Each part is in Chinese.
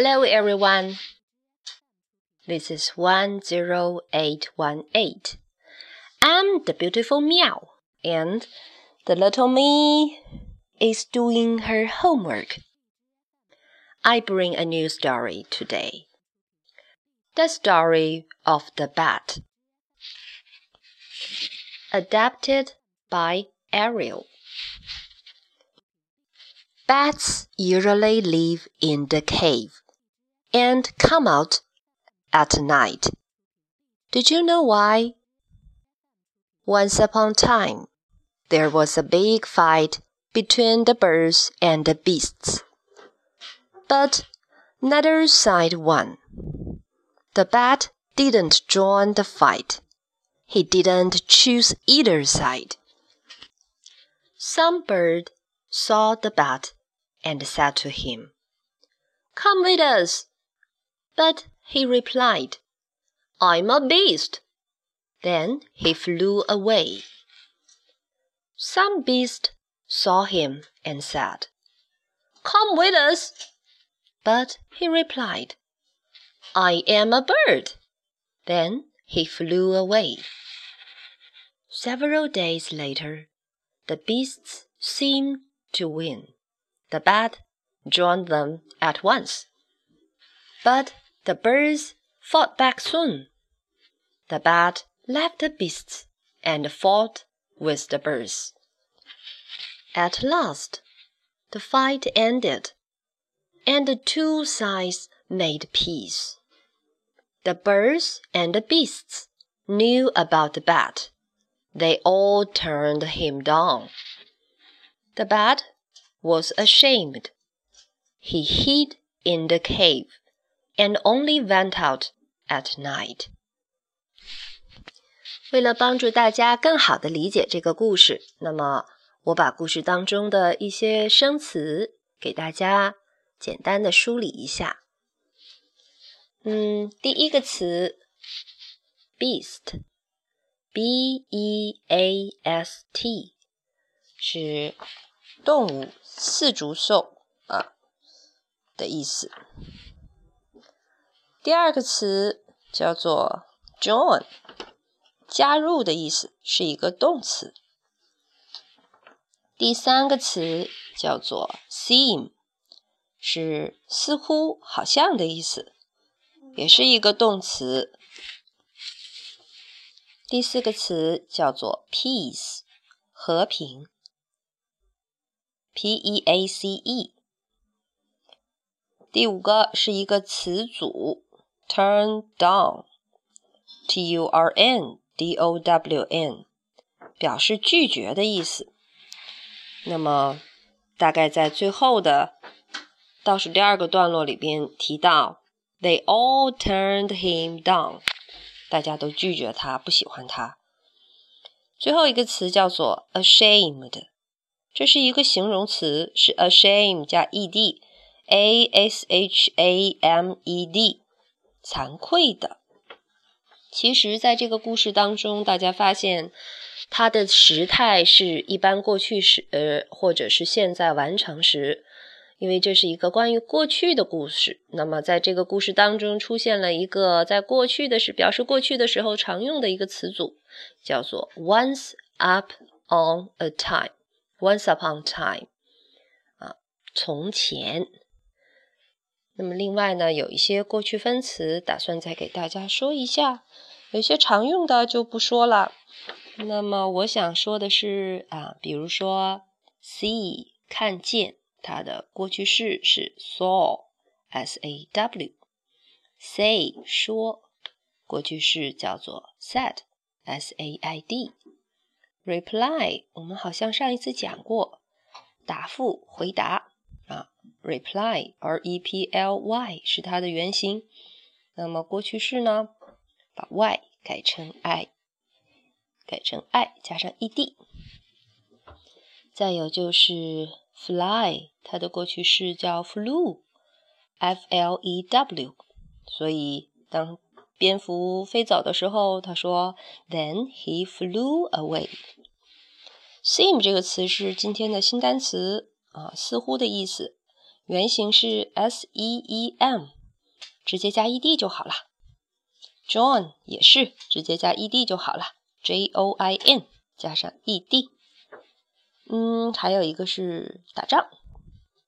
Hello, everyone. This is 10818. I'm the beautiful Meow, and the little me is doing her homework. I bring a new story today. The story of the bat. Adapted by Ariel. Bats usually live in the cave and come out at night. Did you know why? Once upon a time, there was a big fight between the birds and the beasts. But neither side won. The bat didn't join the fight. He didn't choose either side. Some bird saw the bat and said to him, Come with us. But he replied, I'm a beast. Then he flew away. Some beast saw him and said, Come with us. But he replied, I am a bird. Then he flew away. Several days later, the beasts seemed to win. The bat joined them at once. But the birds fought back soon. The bat left the beasts and fought with the birds. At last, the fight ended, and the two sides made peace. The birds and the beasts knew about the bat. They all turned him down. The bat was ashamed. He hid in the cave and only went out at night. 为了帮助大家更好的理解这个故事，那么我把故事当中的一些生词给大家简单的梳理一下。嗯，第一个词 beast，b e a s t 是动物、四足兽啊的意思。第二个词叫做 join，加入的意思，是一个动词。第三个词叫做 seem，是似乎、好像的意思，也是一个动词。第四个词叫做 peace，和平。P E A C E。第五个是一个词组，turn down，T U R N D O W N，表示拒绝的意思。那么，大概在最后的倒数第二个段落里边提到，They all turned him down，大家都拒绝他，不喜欢他。最后一个词叫做 ashamed。这是一个形容词，是 ashamed 加 ed，a s h a m e d，惭愧的。其实，在这个故事当中，大家发现它的时态是一般过去时，呃，或者是现在完成时，因为这是一个关于过去的故事。那么，在这个故事当中出现了一个在过去的时表示过去的时候常用的一个词组，叫做 once up on a time。Once upon time，啊，从前。那么另外呢，有一些过去分词，打算再给大家说一下。有些常用的就不说了。那么我想说的是啊，比如说 see 看见，它的过去式是 saw，s a w；say 说，过去式叫做 said，s a i d。reply，我们好像上一次讲过，答复、回答，reply，r e p l y 是它的原型。那么过去式呢，把 y 改成 i，改成 i 加上 e d。再有就是 fly，它的过去式叫 flew，f l e w。所以当蝙蝠飞走的时候，他说，Then he flew away。Seem 这个词是今天的新单词啊，似乎的意思，原型是 s e e m，直接加 e d 就好了。join 也是直接加 e d 就好了，j o i n 加上 e d。嗯，还有一个是打仗，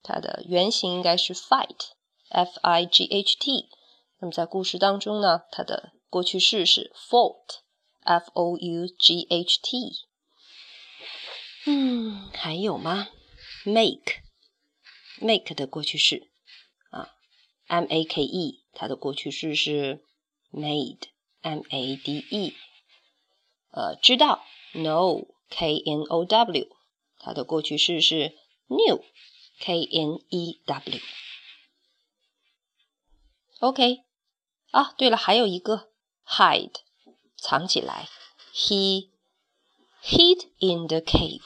它的原型应该是 fight，f i g h t。那么在故事当中呢，它的过去式是 fought，f o u g h t。嗯，还有吗？make ？make，make 的过去式啊，m a k e，它的过去式是 made，m a d e。呃，知道，know，k n o w，它的过去式是 knew，k n e w。OK，啊，对了，还有一个 hide，藏起来，he。hid in the cave，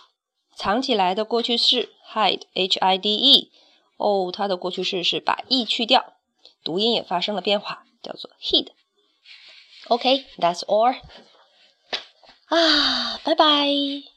藏起来的过去式 hide，h i d e， 哦，它的过去式是把 e 去掉，读音也发生了变化，叫做 hid。OK，that's all。啊，拜拜。